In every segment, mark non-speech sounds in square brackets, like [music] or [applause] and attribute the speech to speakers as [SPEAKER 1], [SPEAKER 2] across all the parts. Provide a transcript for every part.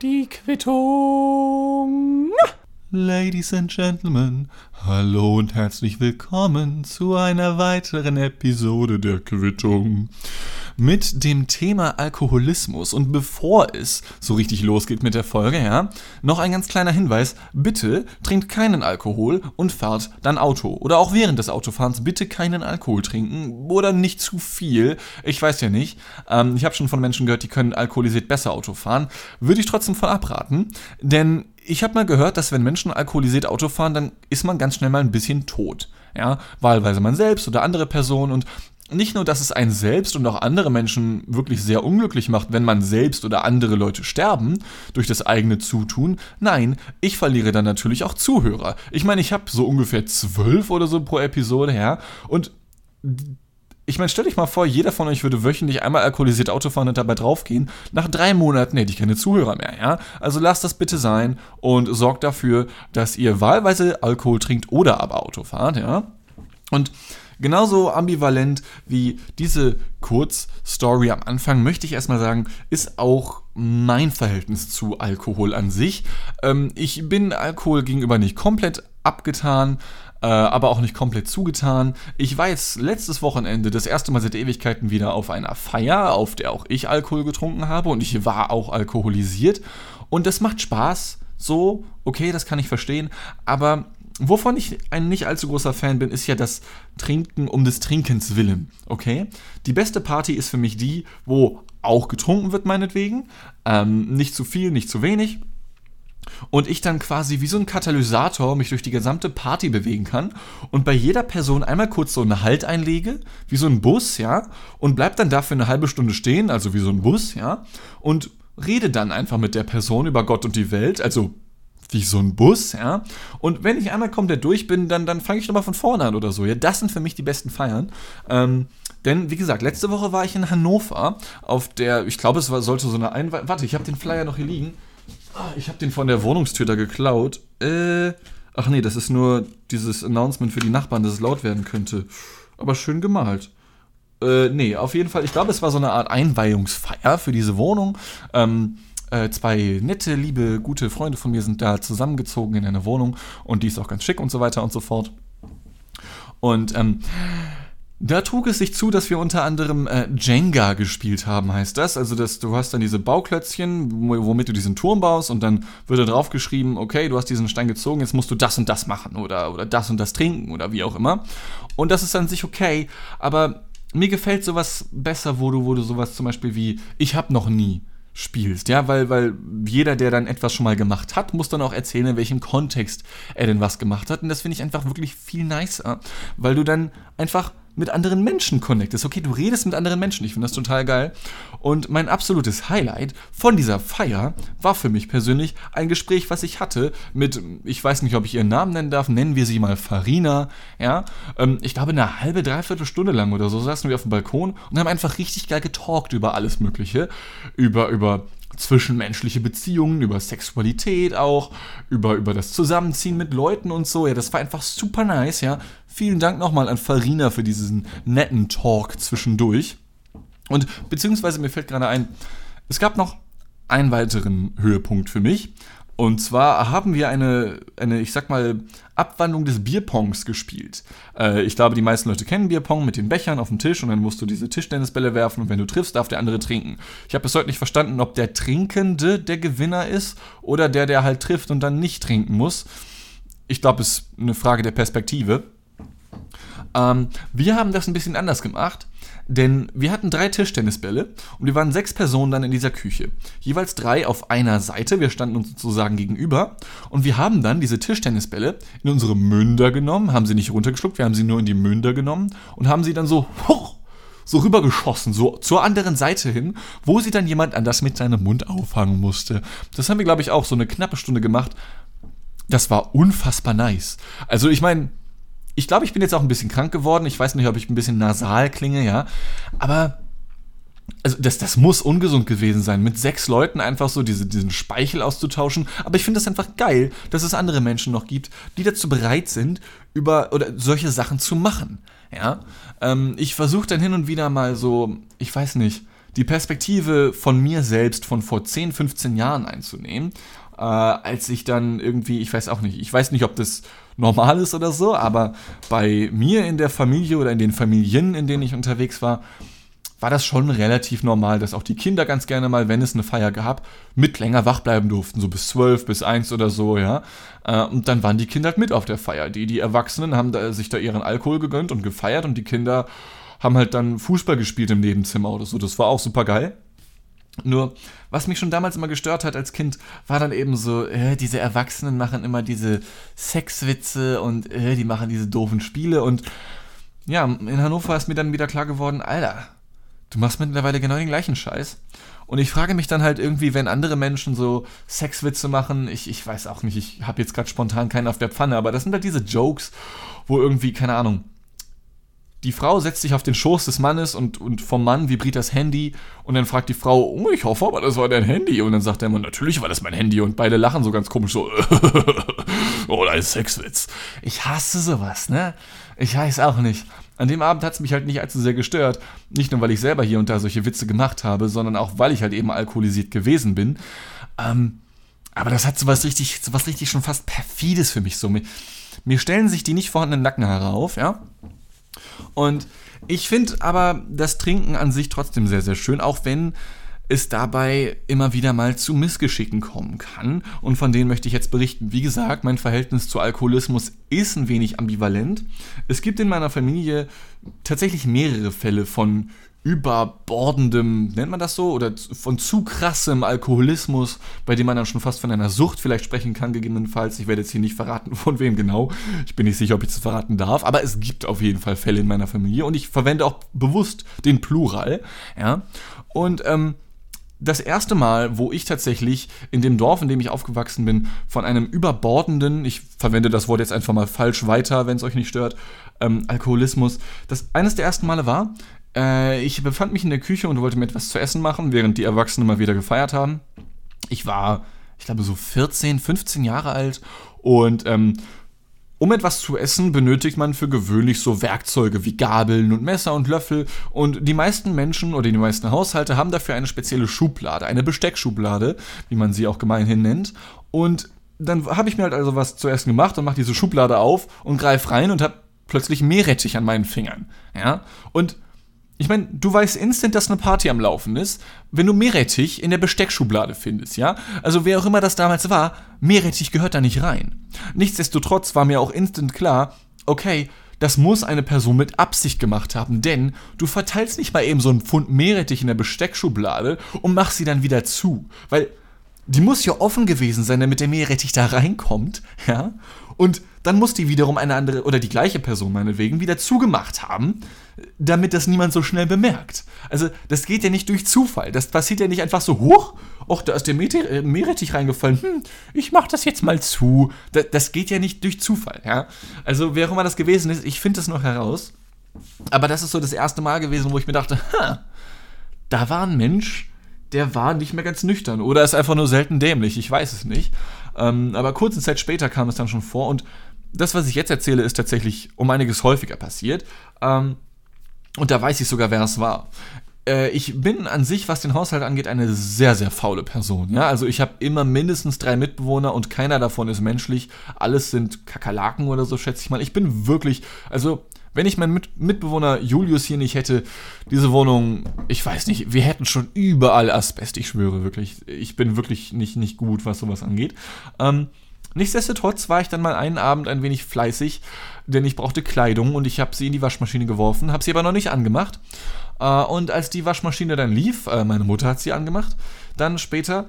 [SPEAKER 1] Die Quittung.
[SPEAKER 2] Ladies and Gentlemen, hallo und herzlich willkommen zu einer weiteren Episode der Quittung mit dem Thema Alkoholismus. Und bevor es so richtig losgeht mit der Folge, ja, noch ein ganz kleiner Hinweis. Bitte trinkt keinen Alkohol und fahrt dann Auto. Oder auch während des Autofahrens bitte keinen Alkohol trinken oder nicht zu viel. Ich weiß ja nicht. Ähm, ich habe schon von Menschen gehört, die können alkoholisiert besser Auto fahren. Würde ich trotzdem von abraten, denn ich habe mal gehört, dass wenn Menschen alkoholisiert Auto fahren, dann ist man ganz schnell mal ein bisschen tot. Ja, wahlweise man selbst oder andere Personen und nicht nur, dass es einen selbst und auch andere Menschen wirklich sehr unglücklich macht, wenn man selbst oder andere Leute sterben durch das eigene Zutun. Nein, ich verliere dann natürlich auch Zuhörer. Ich meine, ich habe so ungefähr zwölf oder so pro Episode, ja, und ich meine, stell dich mal vor, jeder von euch würde wöchentlich einmal alkoholisiert Auto fahren und dabei draufgehen. Nach drei Monaten hätte ich keine Zuhörer mehr, ja? Also lasst das bitte sein und sorgt dafür, dass ihr wahlweise Alkohol trinkt oder aber Auto fahrt, ja? Und genauso ambivalent wie diese Kurzstory am Anfang, möchte ich erstmal sagen, ist auch mein Verhältnis zu Alkohol an sich. Ähm, ich bin Alkohol gegenüber nicht komplett abgetan äh, aber auch nicht komplett zugetan. Ich war jetzt letztes Wochenende das erste Mal seit Ewigkeiten wieder auf einer Feier, auf der auch ich Alkohol getrunken habe und ich war auch alkoholisiert. Und das macht Spaß. So, okay, das kann ich verstehen. Aber wovon ich ein nicht allzu großer Fan bin, ist ja das Trinken um des Trinkens willen. Okay? Die beste Party ist für mich die, wo auch getrunken wird, meinetwegen. Ähm, nicht zu viel, nicht zu wenig und ich dann quasi wie so ein Katalysator mich durch die gesamte Party bewegen kann und bei jeder Person einmal kurz so einen Halt einlege, wie so ein Bus, ja, und bleib dann dafür eine halbe Stunde stehen, also wie so ein Bus, ja, und rede dann einfach mit der Person über Gott und die Welt, also wie so ein Bus, ja. Und wenn ich einmal komplett durch bin, dann, dann fange ich nochmal von vorne an oder so. Ja, das sind für mich die besten Feiern. Ähm, denn, wie gesagt, letzte Woche war ich in Hannover auf der, ich glaube, es war, sollte so eine Einweihung. Warte, ich habe den Flyer noch hier liegen. Ah, ich habe den von der Wohnungstür da geklaut. Äh, ach nee, das ist nur dieses Announcement für die Nachbarn, dass es laut werden könnte. Aber schön gemalt. Äh, nee, auf jeden Fall, ich glaube, es war so eine Art Einweihungsfeier für diese Wohnung. Ähm, äh, zwei nette, liebe, gute Freunde von mir sind da zusammengezogen in eine Wohnung und die ist auch ganz schick und so weiter und so fort. Und ähm, da trug es sich zu, dass wir unter anderem äh, Jenga gespielt haben, heißt das. Also dass du hast dann diese Bauklötzchen, womit du diesen Turm baust und dann wird da drauf geschrieben, okay, du hast diesen Stein gezogen, jetzt musst du das und das machen oder, oder das und das trinken oder wie auch immer. Und das ist an sich okay, aber mir gefällt sowas besser, wo du, wo du sowas zum Beispiel wie ich hab noch nie spielst, ja, weil, weil jeder, der dann etwas schon mal gemacht hat, muss dann auch erzählen, in welchem Kontext er denn was gemacht hat. Und das finde ich einfach wirklich viel nicer, weil du dann einfach mit anderen Menschen connectest. Okay, du redest mit anderen Menschen. Ich finde das total geil. Und mein absolutes Highlight von dieser Feier war für mich persönlich ein Gespräch, was ich hatte mit, ich weiß nicht, ob ich ihren Namen nennen darf, nennen wir sie mal Farina. Ja, ähm, ich glaube, eine halbe, dreiviertel Stunde lang oder so saßen wir auf dem Balkon und haben einfach richtig geil getalkt über alles Mögliche. Über, über zwischenmenschliche Beziehungen, über Sexualität auch, über, über das Zusammenziehen mit Leuten und so. Ja, das war einfach super nice, ja. Vielen Dank nochmal an Farina für diesen netten Talk zwischendurch. Und beziehungsweise mir fällt gerade ein, es gab noch einen weiteren Höhepunkt für mich. Und zwar haben wir eine, eine, ich sag mal, Abwandlung des Bierpongs gespielt. Äh, ich glaube, die meisten Leute kennen Bierpong mit den Bechern auf dem Tisch und dann musst du diese Tischtennisbälle werfen und wenn du triffst, darf der andere trinken. Ich habe bis heute nicht verstanden, ob der Trinkende der Gewinner ist oder der, der halt trifft und dann nicht trinken muss. Ich glaube, es ist eine Frage der Perspektive. Ähm, wir haben das ein bisschen anders gemacht. Denn wir hatten drei Tischtennisbälle und wir waren sechs Personen dann in dieser Küche. Jeweils drei auf einer Seite, wir standen uns sozusagen gegenüber. Und wir haben dann diese Tischtennisbälle in unsere Münder genommen, haben sie nicht runtergeschluckt, wir haben sie nur in die Münder genommen und haben sie dann so hoch, so rübergeschossen, so zur anderen Seite hin, wo sie dann jemand anders mit seinem Mund auffangen musste. Das haben wir, glaube ich, auch so eine knappe Stunde gemacht. Das war unfassbar nice. Also ich meine, ich glaube, ich bin jetzt auch ein bisschen krank geworden. Ich weiß nicht, ob ich ein bisschen nasal klinge, ja. Aber also das, das muss ungesund gewesen sein, mit sechs Leuten einfach so diese, diesen Speichel auszutauschen. Aber ich finde das einfach geil, dass es andere Menschen noch gibt, die dazu bereit sind, über oder solche Sachen zu machen. Ja, ähm, ich versuche dann hin und wieder mal so, ich weiß nicht, die Perspektive von mir selbst von vor 10, 15 Jahren einzunehmen, äh, als ich dann irgendwie, ich weiß auch nicht, ich weiß nicht, ob das normal ist oder so, aber bei mir in der Familie oder in den Familien, in denen ich unterwegs war, war das schon relativ normal, dass auch die Kinder ganz gerne mal, wenn es eine Feier gab, mit länger wach bleiben durften, so bis zwölf, bis eins oder so, ja. Äh, und dann waren die Kinder halt mit auf der Feier. Die, die Erwachsenen haben da, sich da ihren Alkohol gegönnt und gefeiert und die Kinder haben halt dann Fußball gespielt im Nebenzimmer oder so. Das war auch super geil. Nur, was mich schon damals immer gestört hat als Kind, war dann eben so, äh, diese Erwachsenen machen immer diese Sexwitze und äh, die machen diese doofen Spiele und ja, in Hannover ist mir dann wieder klar geworden, Alter, du machst mittlerweile genau den gleichen Scheiß. Und ich frage mich dann halt irgendwie, wenn andere Menschen so Sexwitze machen, ich, ich weiß auch nicht, ich habe jetzt gerade spontan keinen auf der Pfanne, aber das sind halt diese Jokes, wo irgendwie, keine Ahnung, die Frau setzt sich auf den Schoß des Mannes und, und vom Mann vibriert das Handy und dann fragt die Frau, oh, ich hoffe aber, das war dein Handy. Und dann sagt der Mann, natürlich war das mein Handy und beide lachen so ganz komisch so, [laughs] oh, ein Sexwitz. Ich hasse sowas, ne? Ich weiß auch nicht. An dem Abend hat es mich halt nicht allzu sehr gestört. Nicht nur, weil ich selber hier und da solche Witze gemacht habe, sondern auch, weil ich halt eben alkoholisiert gewesen bin. Ähm, aber das hat sowas richtig, sowas richtig schon fast perfides für mich so. Mir, mir stellen sich die nicht vorhandenen Nackenhaare auf, ja? Und ich finde aber das Trinken an sich trotzdem sehr, sehr schön, auch wenn es dabei immer wieder mal zu Missgeschicken kommen kann. Und von denen möchte ich jetzt berichten. Wie gesagt, mein Verhältnis zu Alkoholismus ist ein wenig ambivalent. Es gibt in meiner Familie tatsächlich mehrere Fälle von überbordendem, nennt man das so, oder von zu krassem Alkoholismus, bei dem man dann schon fast von einer Sucht vielleicht sprechen kann, gegebenenfalls. Ich werde jetzt hier nicht verraten, [laughs] von wem genau. Ich bin nicht sicher, ob ich das verraten darf, aber es gibt auf jeden Fall Fälle in meiner Familie und ich verwende auch bewusst den Plural, ja. Und ähm, das erste Mal, wo ich tatsächlich in dem Dorf, in dem ich aufgewachsen bin, von einem überbordenden, ich verwende das Wort jetzt einfach mal falsch weiter, wenn es euch nicht stört, ähm, Alkoholismus, das eines der ersten Male war, äh, ich befand mich in der Küche und wollte mir etwas zu essen machen, während die Erwachsenen mal wieder gefeiert haben. Ich war, ich glaube, so 14, 15 Jahre alt und ähm, um etwas zu essen benötigt man für gewöhnlich so Werkzeuge wie Gabeln und Messer und Löffel und die meisten Menschen oder die meisten Haushalte haben dafür eine spezielle Schublade, eine Besteckschublade, wie man sie auch gemeinhin nennt. Und dann habe ich mir halt also was zu essen gemacht und mache diese Schublade auf und greife rein und habe plötzlich Meerrettich an meinen Fingern. Ja? Und ich meine, du weißt instant, dass eine Party am Laufen ist, wenn du Meerrettich in der Besteckschublade findest, ja? Also wer auch immer das damals war, Meerrettich gehört da nicht rein. Nichtsdestotrotz war mir auch instant klar, okay, das muss eine Person mit Absicht gemacht haben, denn du verteilst nicht mal eben so einen Pfund Meerrettich in der Besteckschublade und machst sie dann wieder zu, weil die muss ja offen gewesen sein, damit der Meerrettich da reinkommt, ja? Und dann muss die wiederum eine andere oder die gleiche Person meinetwegen wieder zugemacht haben, damit das niemand so schnell bemerkt. Also das geht ja nicht durch Zufall. Das passiert ja nicht einfach so, hoch, och, da ist der äh, Meerrettich reingefallen, hm, ich mach das jetzt mal zu. Das, das geht ja nicht durch Zufall, ja. Also wer auch immer das gewesen ist, ich finde das noch heraus. Aber das ist so das erste Mal gewesen, wo ich mir dachte, ha, da war ein Mensch, der war nicht mehr ganz nüchtern oder ist einfach nur selten dämlich, ich weiß es nicht. Ähm, aber kurze Zeit später kam es dann schon vor und das, was ich jetzt erzähle, ist tatsächlich um einiges häufiger passiert. Ähm, und da weiß ich sogar, wer es war. Äh, ich bin an sich, was den Haushalt angeht, eine sehr, sehr faule Person. Ja? Also ich habe immer mindestens drei Mitbewohner und keiner davon ist menschlich. Alles sind Kakerlaken oder so, schätze ich mal. Ich bin wirklich, also wenn ich meinen Mit Mitbewohner Julius hier nicht hätte, diese Wohnung, ich weiß nicht, wir hätten schon überall Asbest, ich schwöre wirklich. Ich bin wirklich nicht, nicht gut, was sowas angeht. Ähm, nichtsdestotrotz war ich dann mal einen Abend ein wenig fleißig, denn ich brauchte Kleidung und ich habe sie in die Waschmaschine geworfen, habe sie aber noch nicht angemacht. Äh, und als die Waschmaschine dann lief, äh, meine Mutter hat sie angemacht, dann später,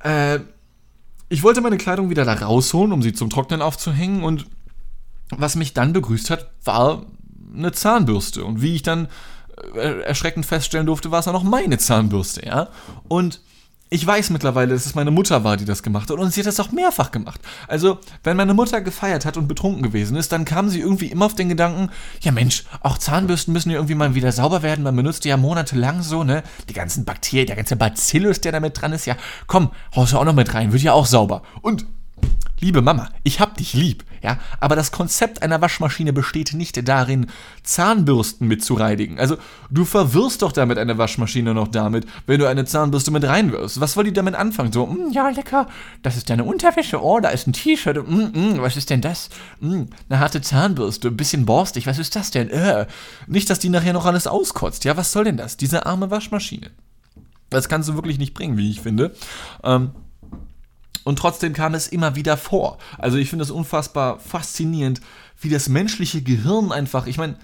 [SPEAKER 2] äh, ich wollte meine Kleidung wieder da rausholen, um sie zum Trocknen aufzuhängen und was mich dann begrüßt hat, war eine Zahnbürste. Und wie ich dann äh, erschreckend feststellen durfte, war es auch noch meine Zahnbürste, ja. Und ich weiß mittlerweile, dass es meine Mutter war, die das gemacht hat. Und sie hat das auch mehrfach gemacht. Also, wenn meine Mutter gefeiert hat und betrunken gewesen ist, dann kam sie irgendwie immer auf den Gedanken, ja Mensch, auch Zahnbürsten müssen ja irgendwie mal wieder sauber werden. Man benutzt die ja monatelang so, ne? Die ganzen Bakterien, der ganze Bacillus, der da mit dran ist, ja, komm, haust du auch noch mit rein, wird ja auch sauber. Und liebe Mama, ich hab dich lieb, ja, aber das Konzept einer Waschmaschine besteht nicht darin, Zahnbürsten mit zu reinigen. Also, du verwirrst doch damit eine Waschmaschine noch damit, wenn du eine Zahnbürste mit reinwirfst. Was soll die damit anfangen? So, mm, ja, lecker, das ist deine Unterwäsche, oh, da ist ein T-Shirt, mm, mm, was ist denn das? Mm, eine harte Zahnbürste, ein bisschen borstig, was ist das denn? Äh, nicht, dass die nachher noch alles auskotzt, ja, was soll denn das? Diese arme Waschmaschine. Das kannst du wirklich nicht bringen, wie ich finde. Ähm, und trotzdem kam es immer wieder vor. Also ich finde es unfassbar faszinierend, wie das menschliche Gehirn einfach, ich meine,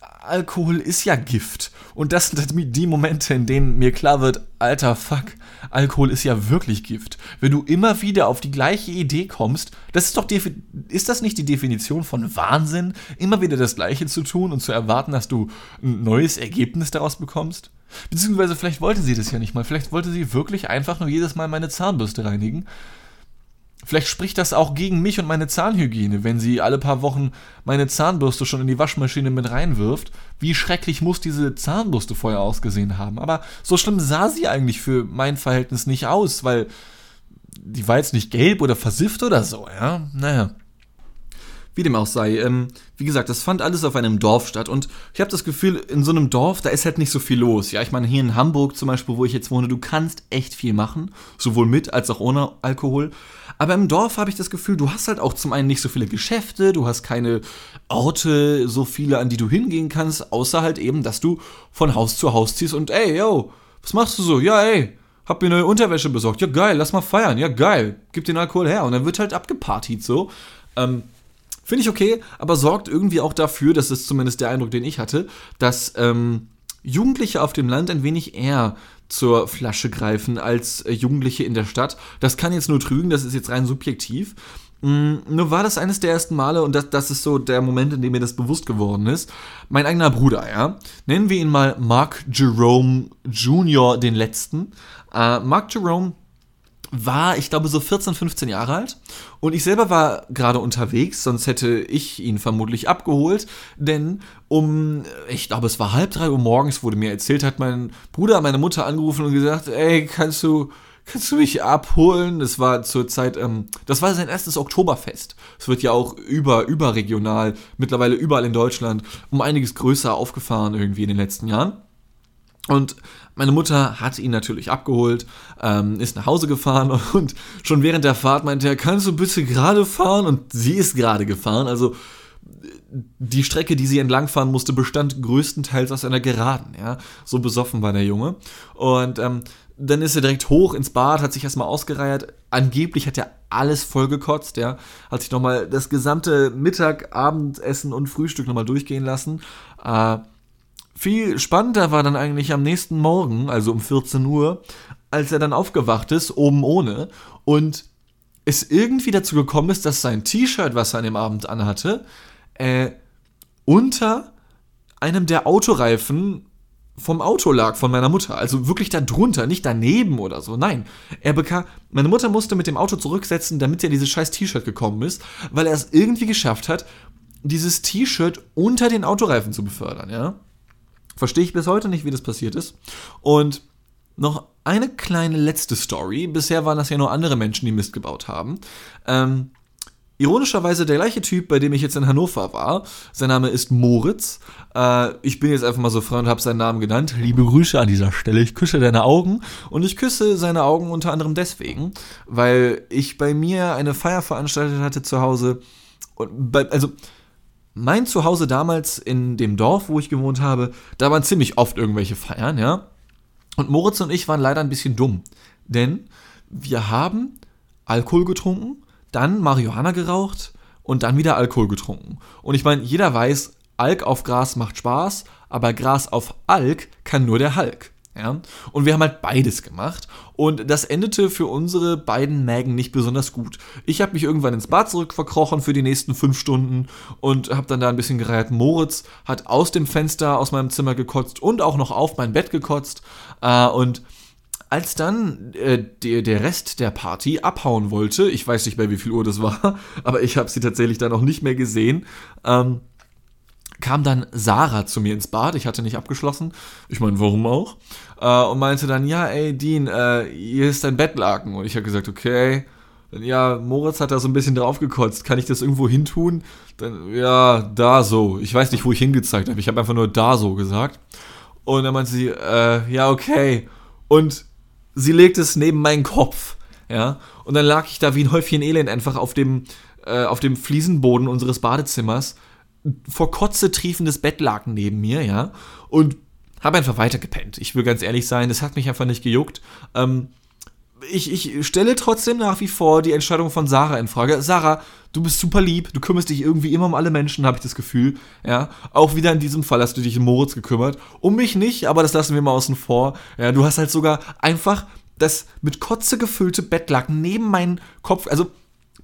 [SPEAKER 2] Alkohol ist ja Gift. Und das sind die Momente, in denen mir klar wird, alter Fuck, Alkohol ist ja wirklich Gift. Wenn du immer wieder auf die gleiche Idee kommst, das ist doch ist das nicht die Definition von Wahnsinn, immer wieder das gleiche zu tun und zu erwarten, dass du ein neues Ergebnis daraus bekommst? Beziehungsweise vielleicht wollte sie das ja nicht mal. Vielleicht wollte sie wirklich einfach nur jedes Mal meine Zahnbürste reinigen. Vielleicht spricht das auch gegen mich und meine Zahnhygiene, wenn sie alle paar Wochen meine Zahnbürste schon in die Waschmaschine mit reinwirft. Wie schrecklich muss diese Zahnbürste vorher ausgesehen haben. Aber so schlimm sah sie eigentlich für mein Verhältnis nicht aus, weil die war jetzt nicht gelb oder versifft oder so, ja. Naja. Wie dem auch sei, ähm, wie gesagt, das fand alles auf einem Dorf statt und ich habe das Gefühl, in so einem Dorf, da ist halt nicht so viel los. Ja, ich meine, hier in Hamburg zum Beispiel, wo ich jetzt wohne, du kannst echt viel machen, sowohl mit als auch ohne Alkohol. Aber im Dorf habe ich das Gefühl, du hast halt auch zum einen nicht so viele Geschäfte, du hast keine Orte, so viele, an die du hingehen kannst, außer halt eben, dass du von Haus zu Haus ziehst und ey, yo, was machst du so? Ja, ey, hab mir neue Unterwäsche besorgt. Ja, geil, lass mal feiern. Ja, geil, gib den Alkohol her. Und dann wird halt abgepartied so. Ähm, Finde ich okay, aber sorgt irgendwie auch dafür, das ist zumindest der Eindruck, den ich hatte, dass ähm, Jugendliche auf dem Land ein wenig eher zur Flasche greifen als äh, Jugendliche in der Stadt. Das kann jetzt nur trügen, das ist jetzt rein subjektiv. Mm, nur war das eines der ersten Male, und das, das ist so der Moment, in dem mir das bewusst geworden ist. Mein eigener Bruder, ja. Nennen wir ihn mal Mark Jerome Jr., den letzten. Äh, Mark Jerome war, ich glaube, so 14, 15 Jahre alt. Und ich selber war gerade unterwegs, sonst hätte ich ihn vermutlich abgeholt. Denn um, ich glaube, es war halb drei Uhr morgens, wurde mir erzählt, hat mein Bruder meine Mutter angerufen und gesagt, ey, kannst du, kannst du mich abholen? Das war zur Zeit, ähm, das war sein erstes Oktoberfest. Es wird ja auch über, überregional, mittlerweile überall in Deutschland, um einiges größer aufgefahren irgendwie in den letzten Jahren. Und meine Mutter hat ihn natürlich abgeholt, ähm, ist nach Hause gefahren [laughs] und schon während der Fahrt meinte er, kannst du bitte gerade fahren? Und sie ist gerade gefahren. Also die Strecke, die sie entlangfahren musste, bestand größtenteils aus einer Geraden. Ja? So besoffen war der Junge. Und ähm, dann ist er direkt hoch ins Bad, hat sich erstmal ausgereiert. Angeblich hat er alles vollgekotzt, ja. Hat sich nochmal das gesamte Mittag, Abendessen und Frühstück nochmal durchgehen lassen. Äh, viel spannender war dann eigentlich am nächsten Morgen, also um 14 Uhr, als er dann aufgewacht ist, oben ohne, und es irgendwie dazu gekommen ist, dass sein T-Shirt, was er an dem Abend anhatte, äh, unter einem der Autoreifen vom Auto lag von meiner Mutter. Also wirklich da drunter, nicht daneben oder so. Nein, er bekam. Meine Mutter musste mit dem Auto zurücksetzen, damit er dieses scheiß T-Shirt gekommen ist, weil er es irgendwie geschafft hat, dieses T-Shirt unter den Autoreifen zu befördern, ja. Verstehe ich bis heute nicht, wie das passiert ist. Und noch eine kleine letzte Story. Bisher waren das ja nur andere Menschen, die Mist gebaut haben. Ähm, ironischerweise der gleiche Typ, bei dem ich jetzt in Hannover war. Sein Name ist Moritz. Äh, ich bin jetzt einfach mal so frei und habe seinen Namen genannt. Liebe Grüße an dieser Stelle. Ich küsse deine Augen. Und ich küsse seine Augen unter anderem deswegen, weil ich bei mir eine Feier veranstaltet hatte zu Hause. Und bei, also mein Zuhause damals in dem Dorf, wo ich gewohnt habe, da waren ziemlich oft irgendwelche Feiern, ja. Und Moritz und ich waren leider ein bisschen dumm. Denn wir haben Alkohol getrunken, dann Marihuana geraucht und dann wieder Alkohol getrunken. Und ich meine, jeder weiß, Alk auf Gras macht Spaß, aber Gras auf Alk kann nur der Hulk. Ja? Und wir haben halt beides gemacht. Und das endete für unsere beiden Mägen nicht besonders gut. Ich habe mich irgendwann ins Bad zurückverkrochen für die nächsten fünf Stunden und habe dann da ein bisschen gereiht. Moritz hat aus dem Fenster aus meinem Zimmer gekotzt und auch noch auf mein Bett gekotzt. Äh, und als dann äh, der, der Rest der Party abhauen wollte, ich weiß nicht mehr, wie viel Uhr das war, [laughs] aber ich habe sie tatsächlich dann auch nicht mehr gesehen, ähm, kam dann Sarah zu mir ins Bad. Ich hatte nicht abgeschlossen. Ich meine, warum auch? Äh, und meinte dann, ja, ey, Dean, äh, hier ist dein Bettlaken. Und ich habe gesagt, okay, ja, Moritz hat da so ein bisschen draufgekotzt. Kann ich das irgendwo hintun? Dann, ja, da so. Ich weiß nicht, wo ich hingezeigt habe. Ich habe einfach nur da so gesagt. Und dann meinte sie, äh, ja, okay. Und sie legt es neben meinen Kopf. Ja. Und dann lag ich da wie ein Häufchen Elend einfach auf dem, äh, auf dem Fliesenboden unseres Badezimmers. Vor Kotze triefendes Bettlaken neben mir, ja. Und habe einfach weitergepennt. Ich will ganz ehrlich sein, es hat mich einfach nicht gejuckt. Ähm, ich, ich stelle trotzdem nach wie vor die Entscheidung von Sarah in Frage. Sarah, du bist super lieb, du kümmerst dich irgendwie immer um alle Menschen, habe ich das Gefühl. Ja, auch wieder in diesem Fall hast du dich um Moritz gekümmert. Um mich nicht, aber das lassen wir mal außen vor. Ja, du hast halt sogar einfach das mit Kotze gefüllte Bettlaken neben meinen Kopf, also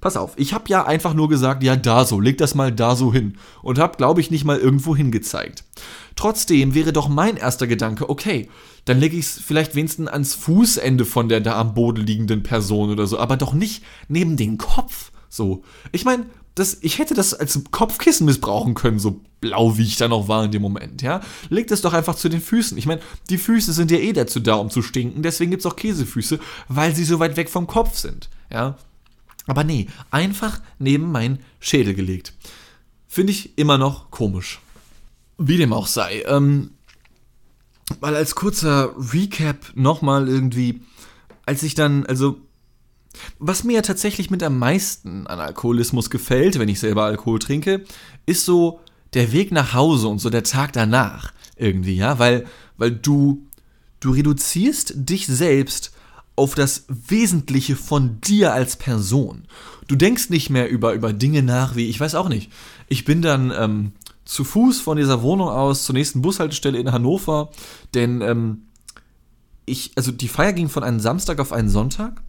[SPEAKER 2] pass auf, ich habe ja einfach nur gesagt, ja, da so, leg das mal da so hin. Und habe, glaube ich, nicht mal irgendwo hingezeigt. Trotzdem wäre doch mein erster Gedanke, okay, dann lege ich es vielleicht wenigstens ans Fußende von der da am Boden liegenden Person oder so, aber doch nicht neben den Kopf. So. Ich meine, ich hätte das als Kopfkissen missbrauchen können, so blau wie ich da noch war in dem Moment, ja. Legt es doch einfach zu den Füßen. Ich meine, die Füße sind ja eh dazu da, um zu stinken, deswegen gibt es auch Käsefüße, weil sie so weit weg vom Kopf sind, ja. Aber nee, einfach neben meinen Schädel gelegt. Finde ich immer noch komisch. Wie dem auch sei. Ähm, mal als kurzer Recap nochmal irgendwie, als ich dann, also, was mir ja tatsächlich mit am meisten an Alkoholismus gefällt, wenn ich selber Alkohol trinke, ist so der Weg nach Hause und so der Tag danach irgendwie, ja, weil, weil du, du reduzierst dich selbst auf das Wesentliche von dir als Person. Du denkst nicht mehr über, über Dinge nach, wie, ich weiß auch nicht. Ich bin dann ähm, zu Fuß von dieser Wohnung aus zur nächsten Bushaltestelle in Hannover, denn ähm, ich, also die Feier ging von einem Samstag auf einen Sonntag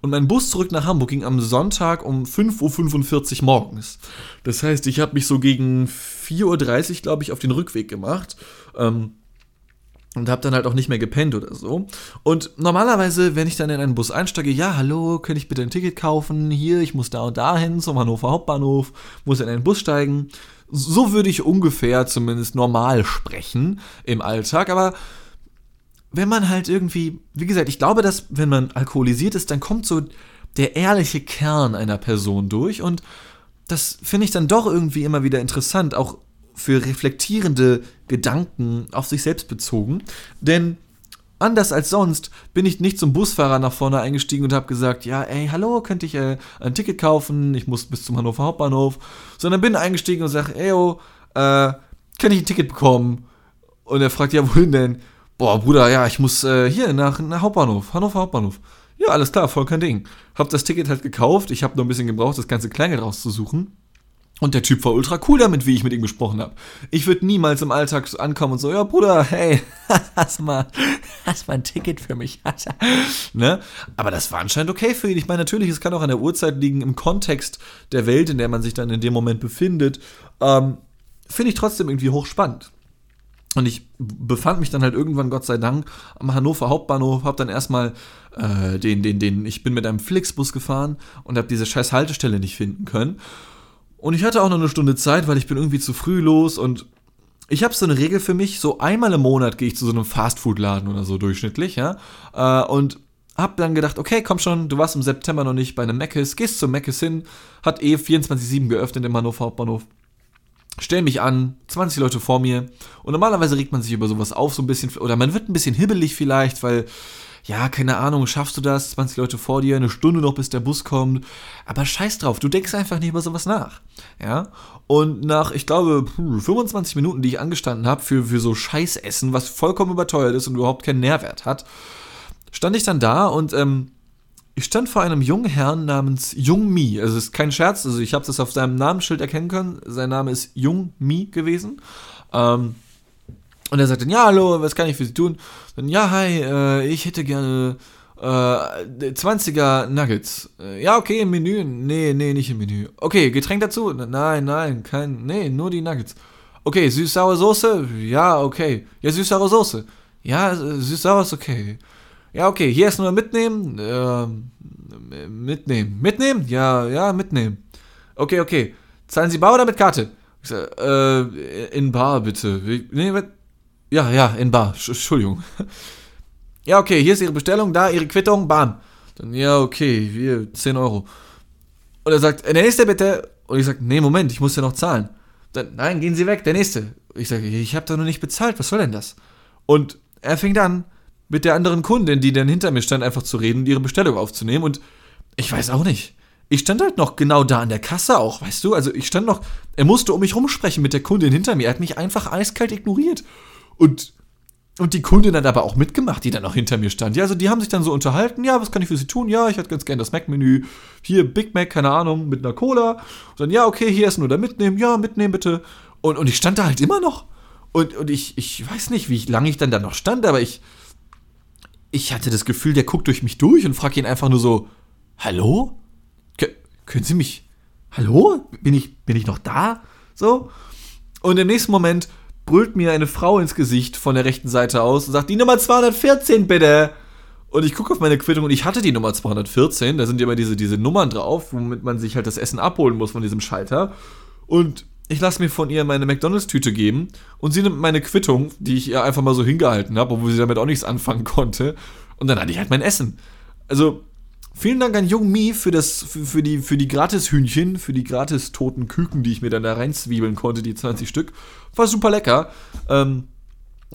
[SPEAKER 2] und mein Bus zurück nach Hamburg ging am Sonntag um 5.45 Uhr morgens. Das heißt, ich habe mich so gegen 4.30 Uhr, glaube ich, auf den Rückweg gemacht. Ähm, und habe dann halt auch nicht mehr gepennt oder so. Und normalerweise, wenn ich dann in einen Bus einsteige, ja, hallo, könnte ich bitte ein Ticket kaufen? Hier, ich muss da und da hin zum Hannover Hauptbahnhof, muss in einen Bus steigen. So würde ich ungefähr zumindest normal sprechen im Alltag, aber wenn man halt irgendwie, wie gesagt, ich glaube, dass wenn man alkoholisiert ist, dann kommt so der ehrliche Kern einer Person durch und das finde ich dann doch irgendwie immer wieder interessant, auch für reflektierende Gedanken auf sich selbst bezogen. Denn anders als sonst bin ich nicht zum Busfahrer nach vorne eingestiegen und habe gesagt, ja, ey, hallo, könnte ich äh, ein Ticket kaufen? Ich muss bis zum Hannover Hauptbahnhof. Sondern bin eingestiegen und sage, ey, oh, äh, kann ich ein Ticket bekommen? Und er fragt, ja, wohin denn? Boah, Bruder, ja, ich muss äh, hier nach, nach Hauptbahnhof, Hannover Hauptbahnhof. Ja, alles klar, voll kein Ding. Hab das Ticket halt gekauft. Ich habe nur ein bisschen gebraucht, das ganze Kleingeld rauszusuchen. Und der Typ war ultra cool damit, wie ich mit ihm gesprochen habe. Ich würde niemals im Alltag ankommen und so, ja Bruder, hey, [laughs] hast mal, hast mal ein Ticket für mich? [laughs] ne? Aber das war anscheinend okay für ihn. Ich meine, natürlich, es kann auch an der Uhrzeit liegen, im Kontext der Welt, in der man sich dann in dem Moment befindet. Ähm, Finde ich trotzdem irgendwie hochspannend. Und ich befand mich dann halt irgendwann, Gott sei Dank, am Hannover Hauptbahnhof, hab dann erstmal äh, den, den, den, ich bin mit einem Flixbus gefahren und habe diese scheiß Haltestelle nicht finden können. Und ich hatte auch noch eine Stunde Zeit, weil ich bin irgendwie zu früh los und ich habe so eine Regel für mich, so einmal im Monat gehe ich zu so einem Fastfood-Laden oder so durchschnittlich, ja. Äh, und hab dann gedacht, okay, komm schon, du warst im September noch nicht bei einem Meckes, gehst zum Meckes hin, hat eh 24-7 geöffnet im Hannover Hauptbahnhof. Stell mich an, 20 Leute vor mir. Und normalerweise regt man sich über sowas auf, so ein bisschen, oder man wird ein bisschen hibbelig vielleicht, weil ja, keine Ahnung, schaffst du das, 20 Leute vor dir, eine Stunde noch, bis der Bus kommt. Aber scheiß drauf, du denkst einfach nicht über sowas nach. Ja? Und nach, ich glaube, 25 Minuten, die ich angestanden habe für, für so Scheißessen, was vollkommen überteuert ist und überhaupt keinen Nährwert hat, stand ich dann da und ähm, ich stand vor einem jungen Herrn namens Jung Mi. Also es ist kein Scherz, also ich habe das auf seinem Namensschild erkennen können. Sein Name ist Jung Mi gewesen. Ähm, und er sagt dann, ja, hallo, was kann ich für Sie tun? Dann, ja, hi, äh, ich hätte gerne äh, 20er Nuggets. Äh, ja, okay, im Menü. Nee, nee, nicht im Menü. Okay, Getränk dazu? Nein, nein, kein, nee, nur die Nuggets. Okay, süß-saure Soße? Ja, okay. Ja, süß-saure Soße. Ja, süß-sauer ist okay. Ja, okay, hier ist nur mitnehmen. Äh, mitnehmen. Mitnehmen? Ja, ja, mitnehmen. Okay, okay. Zahlen Sie bar oder mit Karte? Ich sag, äh, in bar bitte. Nee, ja, ja, in Bar. Entschuldigung. [laughs] Ja, okay, hier ist Ihre Bestellung, da Ihre Quittung, bam. Dann, ja, okay, hier, 10 Euro. Und er sagt, der nächste bitte. Und ich sage, nee, Moment, ich muss ja noch zahlen. Dann, nein, gehen Sie weg, der nächste. Ich sage, ich habe doch noch nicht bezahlt, was soll denn das? Und er fängt an, mit der anderen Kundin, die dann hinter mir stand, einfach zu reden und ihre Bestellung aufzunehmen. Und ich weiß auch nicht. Ich stand halt noch genau da an der Kasse auch, weißt du? Also ich stand noch, er musste um mich rumsprechen mit der Kundin hinter mir. Er hat mich einfach eiskalt ignoriert. Und, und die Kundin hat aber auch mitgemacht, die dann noch hinter mir stand. Ja, also die haben sich dann so unterhalten. Ja, was kann ich für sie tun? Ja, ich hätte ganz gerne das Mac-Menü. Hier, Big Mac, keine Ahnung, mit einer Cola. Und dann, ja, okay, hier essen oder mitnehmen. Ja, mitnehmen bitte. Und, und ich stand da halt immer noch. Und, und ich, ich weiß nicht, wie lange ich dann da noch stand, aber ich, ich hatte das Gefühl, der guckt durch mich durch und fragt ihn einfach nur so, hallo? K können Sie mich, hallo? Bin ich, bin ich noch da? So. Und im nächsten Moment brüllt mir eine Frau ins Gesicht von der rechten Seite aus und sagt, die Nummer 214 bitte. Und ich gucke auf meine Quittung und ich hatte die Nummer 214, da sind ja immer diese, diese Nummern drauf, womit man sich halt das Essen abholen muss von diesem Schalter. Und ich lasse mir von ihr meine McDonalds-Tüte geben und sie nimmt meine Quittung, die ich ihr einfach mal so hingehalten habe, obwohl sie damit auch nichts anfangen konnte. Und dann hatte ich halt mein Essen. Also, vielen Dank an Jung Mi für, das, für, für die, für die Gratis-Hühnchen, für die gratis toten Küken, die ich mir dann da reinzwiebeln konnte, die 20 Stück. War super lecker. Ähm,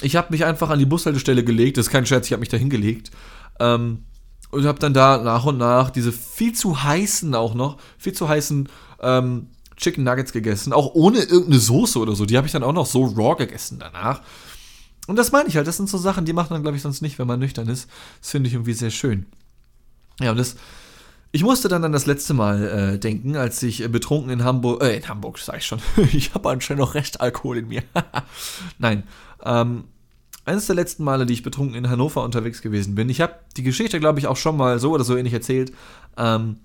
[SPEAKER 2] ich habe mich einfach an die Bushaltestelle gelegt, das ist kein Scherz, ich habe mich da hingelegt. Ähm, und habe dann da nach und nach diese viel zu heißen auch noch, viel zu heißen ähm, Chicken Nuggets gegessen, auch ohne irgendeine Soße oder so. Die habe ich dann auch noch so raw gegessen danach. Und das meine ich halt, das sind so Sachen, die macht man, glaube ich, sonst nicht, wenn man nüchtern ist. Das finde ich irgendwie sehr schön. Ja, und das. Ich musste dann an das letzte Mal äh, denken, als ich äh, betrunken in Hamburg, äh, in Hamburg, sag ich schon. [laughs] ich habe anscheinend noch Restalkohol in mir. [laughs] Nein. Ähm, eines der letzten Male, die ich betrunken in Hannover unterwegs gewesen bin. Ich habe die Geschichte, glaube ich, auch schon mal so oder so ähnlich erzählt. Ähm,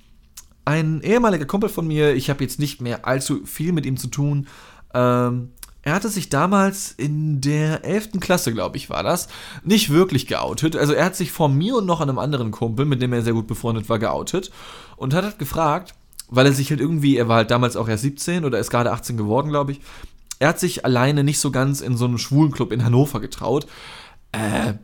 [SPEAKER 2] ein ehemaliger Kumpel von mir, ich habe jetzt nicht mehr allzu viel mit ihm zu tun, ähm, er hatte sich damals in der 11. Klasse, glaube ich, war das, nicht wirklich geoutet. Also er hat sich vor mir und noch einem anderen Kumpel, mit dem er sehr gut befreundet war, geoutet und hat halt gefragt, weil er sich halt irgendwie, er war halt damals auch erst 17 oder ist gerade 18 geworden, glaube ich. Er hat sich alleine nicht so ganz in so einen schwulen Club in Hannover getraut. Äh,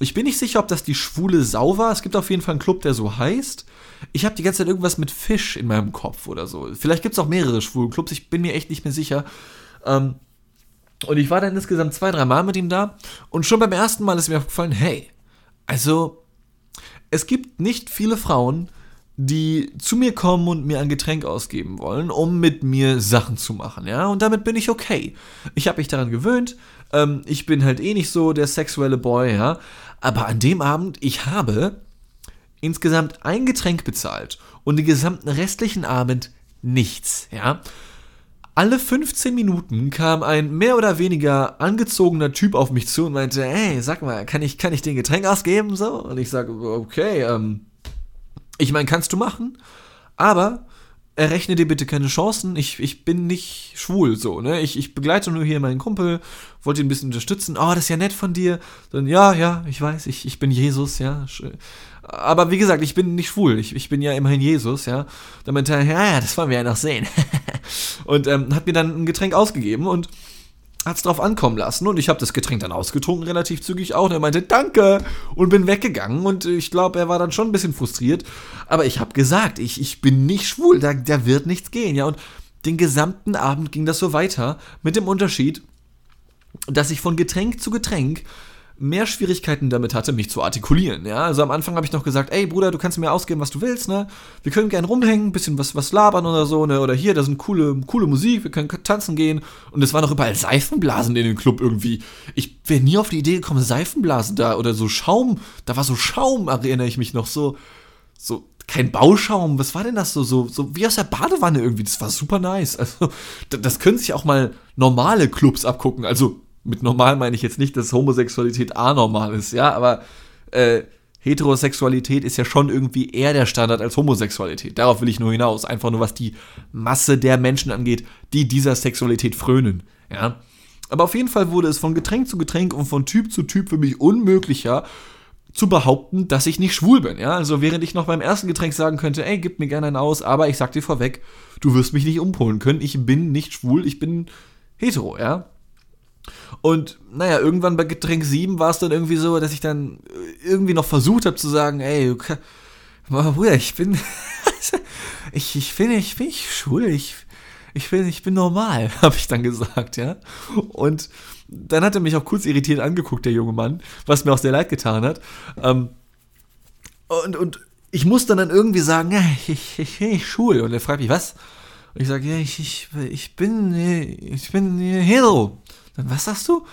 [SPEAKER 2] ich bin nicht sicher, ob das die schwule Sau war. Es gibt auf jeden Fall einen Club, der so heißt. Ich habe die ganze Zeit irgendwas mit Fisch in meinem Kopf oder so. Vielleicht gibt es auch mehrere schwule Clubs, ich bin mir echt nicht mehr sicher. Ähm, und ich war dann insgesamt zwei, drei Mal mit ihm da. Und schon beim ersten Mal ist mir aufgefallen, hey, also es gibt nicht viele Frauen, die zu mir kommen und mir ein Getränk ausgeben wollen, um mit mir Sachen zu machen, ja. Und damit bin ich okay. Ich habe mich daran gewöhnt. Ähm, ich bin halt eh nicht so der sexuelle Boy, ja. Aber an dem Abend, ich habe insgesamt ein Getränk bezahlt und den gesamten restlichen Abend nichts, ja. Alle 15 Minuten kam ein mehr oder weniger angezogener Typ auf mich zu und meinte, hey, sag mal, kann ich, kann ich den Getränk ausgeben? So? Und ich sage, okay, ähm, ich meine, kannst du machen, aber errechne dir bitte keine Chancen. Ich, ich bin nicht schwul, so, ne? Ich, ich begleite nur hier meinen Kumpel, wollte ihn ein bisschen unterstützen. Oh, das ist ja nett von dir. Dann, ja, ja, ich weiß, ich, ich bin Jesus, ja. Aber wie gesagt, ich bin nicht schwul. Ich, ich bin ja immerhin Jesus, ja. Dann meinte er, ja, das wollen wir ja noch sehen. [laughs] und ähm, hat mir dann ein Getränk ausgegeben und hat es drauf ankommen lassen und ich habe das Getränk dann ausgetrunken, relativ zügig auch. Und er meinte, danke und bin weggegangen und ich glaube, er war dann schon ein bisschen frustriert. Aber ich habe gesagt, ich, ich bin nicht schwul, da, da wird nichts gehen, ja. Und den gesamten Abend ging das so weiter mit dem Unterschied, dass ich von Getränk zu Getränk mehr Schwierigkeiten damit hatte, mich zu artikulieren. Ja, also am Anfang habe ich noch gesagt, ey Bruder, du kannst mir ausgeben, was du willst, ne? Wir können gern rumhängen, ein bisschen was, was labern oder so, ne? Oder hier, da sind coole, coole Musik, wir können tanzen gehen. Und es waren noch überall Seifenblasen in dem Club irgendwie. Ich wäre nie auf die Idee gekommen, Seifenblasen da oder so Schaum. Da war so Schaum, erinnere ich mich noch so. So, kein Bauschaum, was war denn das so, so, so wie aus der Badewanne irgendwie, das war super nice. Also, das können sich auch mal normale Clubs abgucken, also mit normal meine ich jetzt nicht, dass Homosexualität anormal ist, ja, aber äh, Heterosexualität ist ja schon irgendwie eher der Standard als Homosexualität. Darauf will ich nur hinaus. Einfach nur was die Masse der Menschen angeht, die dieser Sexualität frönen, ja. Aber auf jeden Fall wurde es von Getränk zu Getränk und von Typ zu Typ für mich unmöglicher, zu behaupten, dass ich nicht schwul bin, ja. Also während ich noch beim ersten Getränk sagen könnte, ey, gib mir gerne einen aus, aber ich sag dir vorweg, du wirst mich nicht umpolen können. Ich bin nicht schwul, ich bin hetero, ja. Und naja, irgendwann bei Getränk 7 war es dann irgendwie so, dass ich dann irgendwie noch versucht habe zu sagen, ey, Bruder, ich bin, [laughs] ich, ich bin, ich bin nicht schwul, ich, ich bin, ich bin normal, [laughs] habe ich dann gesagt, ja. Und dann hat er mich auch kurz irritiert angeguckt, der junge Mann, was mir auch sehr leid getan hat. Ähm, und, und ich muss dann, irgendwie sagen, ja, ich, ich bin nicht schwul. Und er fragt mich, was? Und ich sage, ja, ich, ich, ich bin, ich bin hetero. Dann, was sagst du?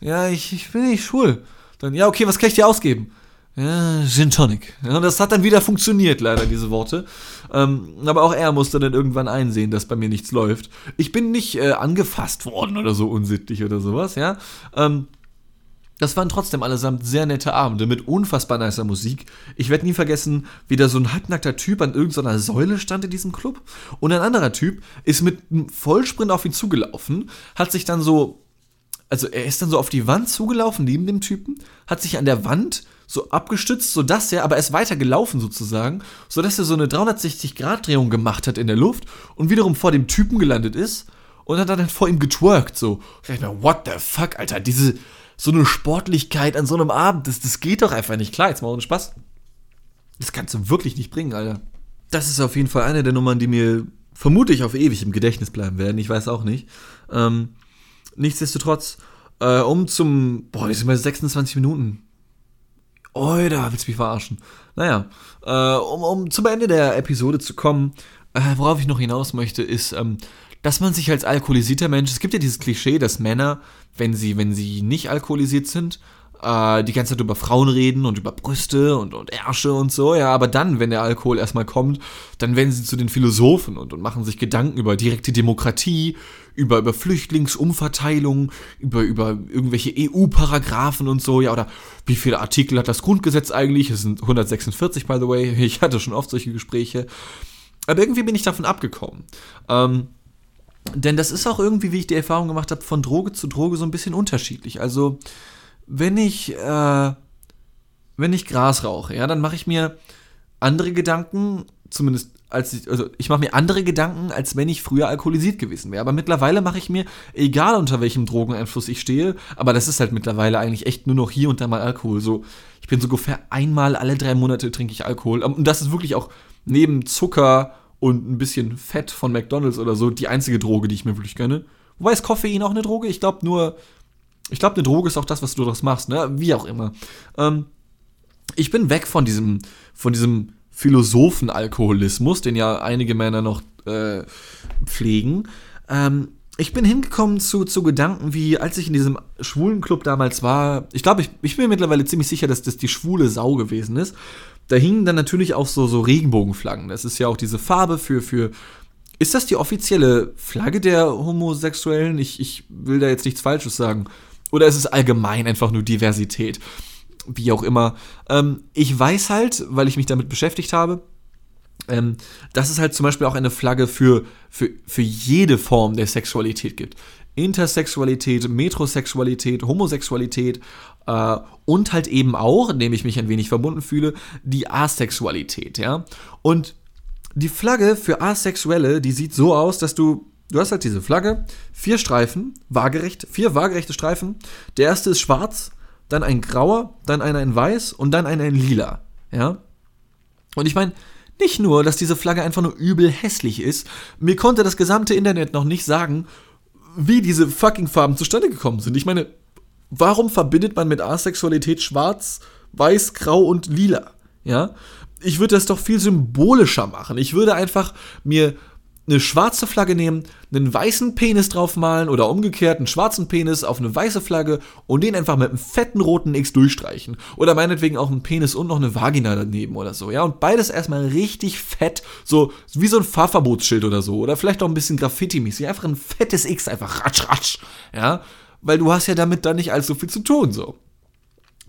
[SPEAKER 2] Ja, ich, ich bin nicht schwul. Dann, ja, okay, was kann ich dir ausgeben? Ja, Gin Tonic. Ja, das hat dann wieder funktioniert, leider, diese Worte. Ähm, aber auch er musste dann irgendwann einsehen, dass bei mir nichts läuft. Ich bin nicht äh, angefasst worden oder so unsittlich oder sowas, ja. Ähm, das waren trotzdem allesamt sehr nette Abende mit unfassbar nicer Musik. Ich werde nie vergessen, wie da so ein halbnackter Typ an irgendeiner Säule stand in diesem Club. Und ein anderer Typ ist mit einem Vollsprint auf ihn zugelaufen, hat sich dann so, also er ist dann so auf die Wand zugelaufen neben dem Typen, hat sich an der Wand so abgestützt, sodass er, aber er ist weiter gelaufen sozusagen, sodass er so eine 360-Grad-Drehung gemacht hat in der Luft und wiederum vor dem Typen gelandet ist und hat dann vor ihm getwerkt, so. ich dachte what the fuck, Alter, diese, so eine Sportlichkeit an so einem Abend, das, das geht doch einfach nicht klar, jetzt mal ohne Spaß. Das kannst du wirklich nicht bringen, Alter. Das ist auf jeden Fall eine der Nummern, die mir vermutlich auf ewig im Gedächtnis bleiben werden, ich weiß auch nicht. Ähm, nichtsdestotrotz, äh, um zum, boah, wir sind bei 26 Minuten. Oida, willst du mich verarschen? Naja, äh, um, um zum Ende der Episode zu kommen, äh, worauf ich noch hinaus möchte, ist, ähm, dass man sich als alkoholisierter Mensch, es gibt ja dieses Klischee, dass Männer, wenn sie, wenn sie nicht alkoholisiert sind, äh, die ganze Zeit über Frauen reden und über Brüste und, und Ärsche und so, ja, aber dann, wenn der Alkohol erstmal kommt, dann werden sie zu den Philosophen und, und machen sich Gedanken über direkte Demokratie, über, über Flüchtlingsumverteilung, über, über irgendwelche EU-Paragraphen und so, ja, oder wie viele Artikel hat das Grundgesetz eigentlich? Es sind 146, by the way. [laughs] Ich hatte schon oft solche Gespräche. Aber irgendwie bin ich davon abgekommen. Ähm, denn das ist auch irgendwie, wie ich die Erfahrung gemacht habe, von Droge zu Droge so ein bisschen unterschiedlich. Also, wenn ich, äh, wenn ich Gras rauche, ja, dann mache ich mir andere Gedanken, zumindest als ich, also ich mache mir andere Gedanken, als wenn ich früher alkoholisiert gewesen wäre. Aber mittlerweile mache ich mir, egal unter welchem Drogeneinfluss ich stehe, aber das ist halt mittlerweile eigentlich echt nur noch hier und da mal Alkohol. So, ich bin so ungefähr einmal alle drei Monate trinke ich Alkohol. Und das ist wirklich auch neben Zucker und ein bisschen Fett von McDonalds oder so die einzige Droge, die ich mir wirklich gönne. Wobei ist Koffein auch eine Droge? Ich glaube nur, ich glaube, eine Droge ist auch das, was du daraus machst, ne? Wie auch immer. Ähm, ich bin weg von diesem, von diesem Philosophenalkoholismus, den ja einige Männer noch äh, pflegen. Ähm, ich bin hingekommen zu, zu Gedanken wie, als ich in diesem schwulen Club damals war, ich glaube, ich, ich bin mir mittlerweile ziemlich sicher, dass das die schwule Sau gewesen ist da hingen dann natürlich auch so, so Regenbogenflaggen. Das ist ja auch diese Farbe für, für. Ist das die offizielle Flagge der Homosexuellen? Ich, ich will da jetzt nichts Falsches sagen. Oder ist es allgemein einfach nur Diversität? Wie auch immer. Ähm, ich weiß halt, weil ich mich damit beschäftigt habe, ähm, dass es halt zum Beispiel auch eine Flagge für, für, für jede Form der Sexualität gibt. Intersexualität, Metrosexualität, Homosexualität äh, und halt eben auch, indem ich mich ein wenig verbunden fühle, die Asexualität, ja. Und die Flagge für Asexuelle, die sieht so aus, dass du, du hast halt diese Flagge, vier Streifen, waagerecht, vier waagerechte Streifen. Der erste ist schwarz, dann ein grauer, dann einer in weiß und dann einer in lila, ja. Und ich meine, nicht nur, dass diese Flagge einfach nur übel hässlich ist, mir konnte das gesamte Internet noch nicht sagen, wie diese fucking Farben zustande gekommen sind. Ich meine, warum verbindet man mit Asexualität schwarz, weiß, grau und lila? Ja? Ich würde das doch viel symbolischer machen. Ich würde einfach mir eine schwarze Flagge nehmen, einen weißen Penis draufmalen oder umgekehrt einen schwarzen Penis auf eine weiße Flagge und den einfach mit einem fetten roten X durchstreichen. Oder meinetwegen auch einen Penis und noch eine Vagina daneben oder so, ja. Und beides erstmal richtig fett, so wie so ein Fahrverbotsschild oder so. Oder vielleicht auch ein bisschen Graffiti-mäßig. Einfach ein fettes X, einfach ratsch, ratsch, ja. Weil du hast ja damit dann nicht allzu viel zu tun, so.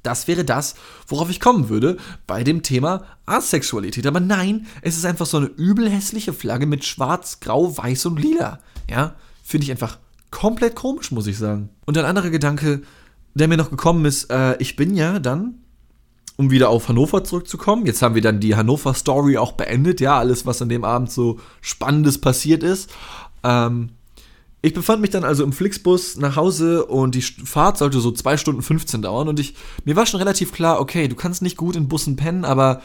[SPEAKER 2] Das wäre das, worauf ich kommen würde bei dem Thema Asexualität. Aber nein, es ist einfach so eine übel hässliche Flagge mit schwarz, grau, weiß und lila. Ja, finde ich einfach komplett komisch, muss ich sagen. Und ein anderer Gedanke, der mir noch gekommen ist, äh, ich bin ja dann, um wieder auf Hannover zurückzukommen, jetzt haben wir dann die Hannover-Story auch beendet, ja, alles, was an dem Abend so Spannendes passiert ist. Ähm, ich befand mich dann also im Flixbus nach Hause und die Fahrt sollte so 2 Stunden 15 dauern und ich, mir war schon relativ klar, okay, du kannst nicht gut in Bussen pennen, aber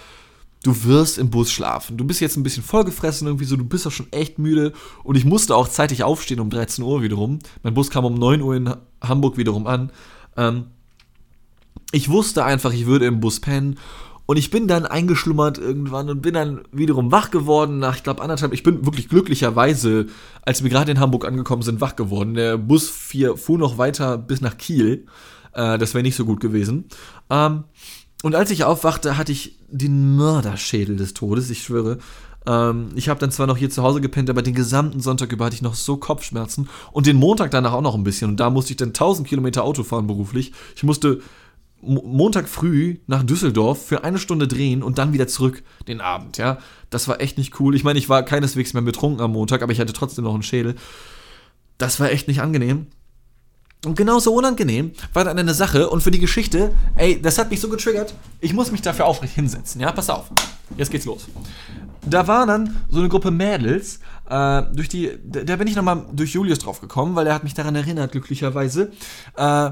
[SPEAKER 2] du wirst im Bus schlafen. Du bist jetzt ein bisschen vollgefressen, irgendwie so, du bist auch schon echt müde. Und ich musste auch zeitig aufstehen um 13 Uhr wiederum. Mein Bus kam um 9 Uhr in Hamburg wiederum an. Ähm, ich wusste einfach, ich würde im Bus pennen. Und ich bin dann eingeschlummert irgendwann und bin dann wiederum wach geworden nach, ich glaube, anderthalb. Ich bin wirklich glücklicherweise, als wir gerade in Hamburg angekommen sind, wach geworden. Der Bus fuhr, fuhr noch weiter bis nach Kiel. Äh, das wäre nicht so gut gewesen. Ähm, und als ich aufwachte, hatte ich den Mörderschädel des Todes, ich schwöre. Ähm, ich habe dann zwar noch hier zu Hause gepennt, aber den gesamten Sonntag über hatte ich noch so Kopfschmerzen. Und den Montag danach auch noch ein bisschen. Und da musste ich dann 1000 Kilometer Auto fahren beruflich. Ich musste Montag früh nach Düsseldorf für eine Stunde drehen und dann wieder zurück den Abend, ja. Das war echt nicht cool. Ich meine, ich war keineswegs mehr betrunken am Montag, aber ich hatte trotzdem noch einen Schädel. Das war echt nicht angenehm. Und genauso unangenehm war dann eine Sache und für die Geschichte, ey, das hat mich so getriggert, ich muss mich dafür aufrecht hinsetzen, ja, pass auf. Jetzt geht's los. Da war dann so eine Gruppe Mädels, äh, durch die, da bin ich nochmal durch Julius drauf gekommen, weil er hat mich daran erinnert, glücklicherweise. Äh,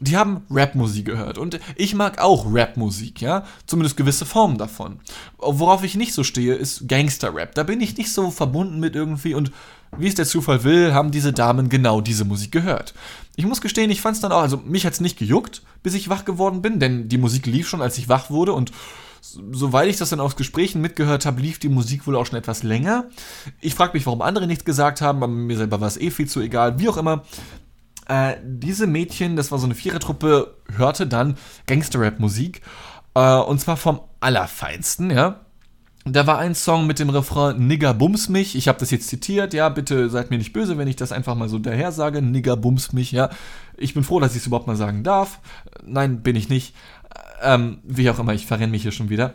[SPEAKER 2] die haben Rapmusik gehört und ich mag auch Rapmusik, ja, zumindest gewisse Formen davon. Worauf ich nicht so stehe, ist Gangster-Rap. Da bin ich nicht so verbunden mit irgendwie und wie es der Zufall will, haben diese Damen genau diese Musik gehört. Ich muss gestehen, ich fand es dann auch, also mich hat es nicht gejuckt, bis ich wach geworden bin, denn die Musik lief schon, als ich wach wurde und soweit ich das dann aus Gesprächen mitgehört habe, lief die Musik wohl auch schon etwas länger. Ich frage mich, warum andere nichts gesagt haben, aber mir selber war es eh viel zu egal. Wie auch immer, äh, diese Mädchen, das war so eine Vierertruppe, hörte dann Gangster-Rap-Musik. Äh, und zwar vom Allerfeinsten, ja. Da war ein Song mit dem Refrain Nigger bums mich. Ich habe das jetzt zitiert, ja, bitte seid mir nicht böse, wenn ich das einfach mal so daher sage. Nigger bums mich, ja. Ich bin froh, dass ich es überhaupt mal sagen darf. Nein, bin ich nicht. Ähm, wie auch immer, ich verrenne mich hier schon wieder.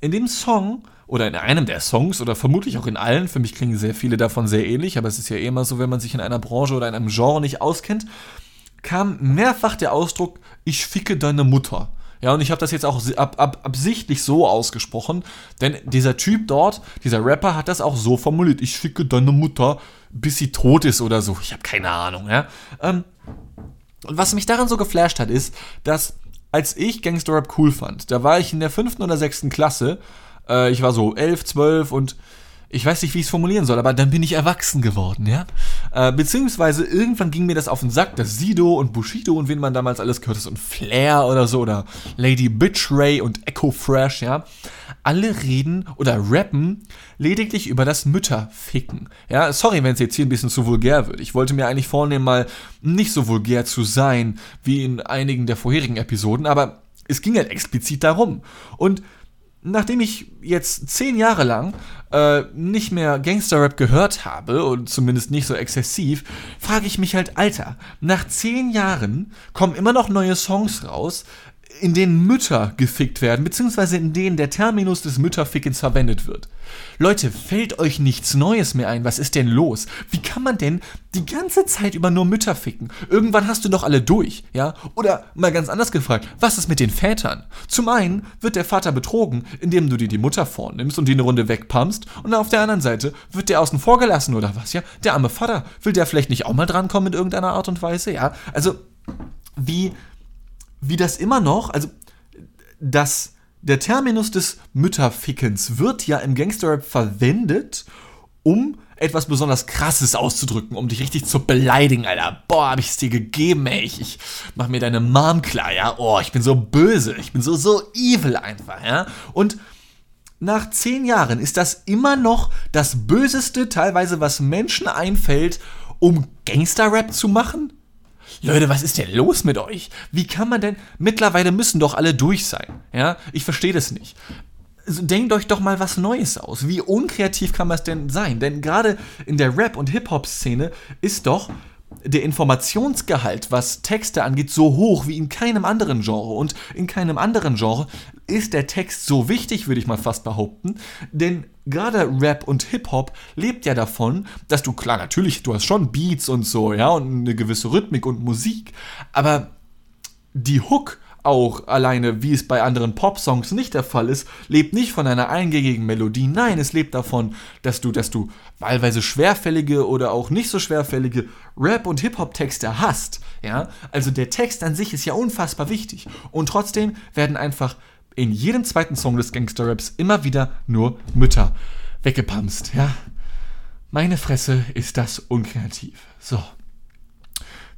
[SPEAKER 2] In dem Song oder in einem der Songs oder vermutlich auch in allen, für mich klingen sehr viele davon sehr ähnlich, aber es ist ja eh immer so, wenn man sich in einer Branche oder in einem Genre nicht auskennt, kam mehrfach der Ausdruck, ich ficke deine Mutter. Ja, und ich habe das jetzt auch ab, ab, absichtlich so ausgesprochen, denn dieser Typ dort, dieser Rapper, hat das auch so formuliert. Ich ficke deine Mutter, bis sie tot ist oder so. Ich habe keine Ahnung, ja. Ähm, und was mich daran so geflasht hat, ist, dass als ich Gangster Rap cool fand, da war ich in der fünften oder sechsten Klasse, äh, ich war so elf, zwölf und ich weiß nicht, wie ich es formulieren soll, aber dann bin ich erwachsen geworden, ja. Äh, beziehungsweise irgendwann ging mir das auf den Sack, dass Sido und Bushido und wen man damals alles gehört hat und Flair oder so oder Lady Bitch Ray und Echo Fresh, ja. Alle reden oder rappen lediglich über das Mütterficken. Ja, sorry, wenn es jetzt hier ein bisschen zu vulgär wird. Ich wollte mir eigentlich vornehmen, mal nicht so vulgär zu sein wie in einigen der vorherigen Episoden, aber es ging halt explizit darum. Und nachdem ich jetzt zehn Jahre lang äh, nicht mehr Gangster-Rap gehört habe, und zumindest nicht so exzessiv, frage ich mich halt, Alter, nach zehn Jahren kommen immer noch neue Songs raus, in denen Mütter gefickt werden, beziehungsweise in denen der Terminus des Mütterfickens verwendet wird. Leute, fällt euch nichts Neues mehr ein? Was ist denn los? Wie kann man denn die ganze Zeit über nur Mütter ficken? Irgendwann hast du doch alle durch, ja? Oder mal ganz anders gefragt, was ist mit den Vätern? Zum einen wird der Vater betrogen, indem du dir die Mutter vornimmst und die eine Runde wegpumpst, und auf der anderen Seite wird der außen vor gelassen oder was, ja? Der arme Vater, will der vielleicht nicht auch mal drankommen in irgendeiner Art und Weise, ja? Also, wie, wie das immer noch, also, das der Terminus des Mütterfickens wird ja im Gangsterrap verwendet, um etwas besonders krasses auszudrücken, um dich richtig zu beleidigen, Alter. Boah, hab ich's dir gegeben, ey. Ich, ich mach mir deine Mom klar, ja. Oh, ich bin so böse. Ich bin so, so evil einfach, ja. Und nach zehn Jahren ist das immer noch das Böseste, teilweise, was Menschen einfällt, um Gangsterrap zu machen? Leute, was ist denn los mit euch? Wie kann man denn, mittlerweile müssen doch alle durch sein, ja? Ich verstehe das nicht. Denkt euch doch mal was Neues aus. Wie unkreativ kann das denn sein? Denn gerade in der Rap- und Hip-Hop-Szene ist doch der Informationsgehalt, was Texte angeht, so hoch wie in keinem anderen Genre. Und in keinem anderen Genre ist der Text so wichtig, würde ich mal fast behaupten. Denn gerade Rap und Hip-Hop lebt ja davon, dass du, klar, natürlich, du hast schon Beats und so, ja, und eine gewisse Rhythmik und Musik, aber die Hook auch alleine, wie es bei anderen Pop-Songs nicht der Fall ist, lebt nicht von einer eingängigen Melodie. Nein, es lebt davon, dass du, dass du wahlweise schwerfällige oder auch nicht so schwerfällige Rap- und Hip-Hop-Texte hast. Ja, also der Text an sich ist ja unfassbar wichtig. Und trotzdem werden einfach in jedem zweiten Song des Gangster-Raps immer wieder nur Mütter weggepamst, ja. Meine Fresse ist das unkreativ. So.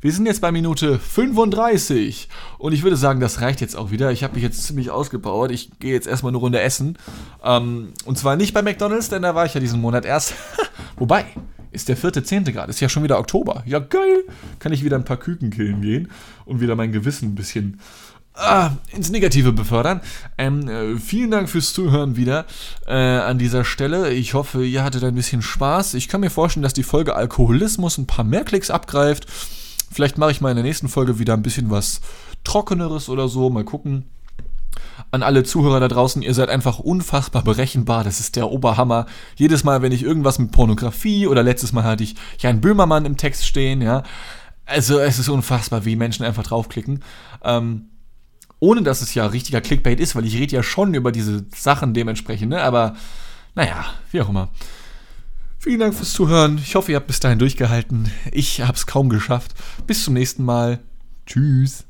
[SPEAKER 2] Wir sind jetzt bei Minute 35 und ich würde sagen, das reicht jetzt auch wieder. Ich habe mich jetzt ziemlich ausgepowert. Ich gehe jetzt erstmal eine Runde essen. Ähm, und zwar nicht bei McDonalds, denn da war ich ja diesen Monat erst. [laughs] Wobei, ist der vierte, zehnte Grad. Ist ja schon wieder Oktober. Ja, geil. Kann ich wieder ein paar Küken killen gehen und wieder mein Gewissen ein bisschen ah, ins Negative befördern. Ähm, äh, vielen Dank fürs Zuhören wieder äh, an dieser Stelle. Ich hoffe, ihr hattet ein bisschen Spaß. Ich kann mir vorstellen, dass die Folge Alkoholismus ein paar mehr Klicks abgreift. Vielleicht mache ich mal in der nächsten Folge wieder ein bisschen was Trockeneres oder so. Mal gucken. An alle Zuhörer da draußen, ihr seid einfach unfassbar berechenbar. Das ist der Oberhammer. Jedes Mal, wenn ich irgendwas mit Pornografie oder letztes Mal hatte ich Jan Böhmermann im Text stehen, ja. Also es ist unfassbar, wie Menschen einfach draufklicken. Ähm, ohne dass es ja richtiger Clickbait ist, weil ich rede ja schon über diese Sachen dementsprechend, ne? Aber naja, wie auch immer. Vielen Dank fürs Zuhören. Ich hoffe, ihr habt bis dahin durchgehalten. Ich habe es kaum geschafft. Bis zum nächsten Mal. Tschüss.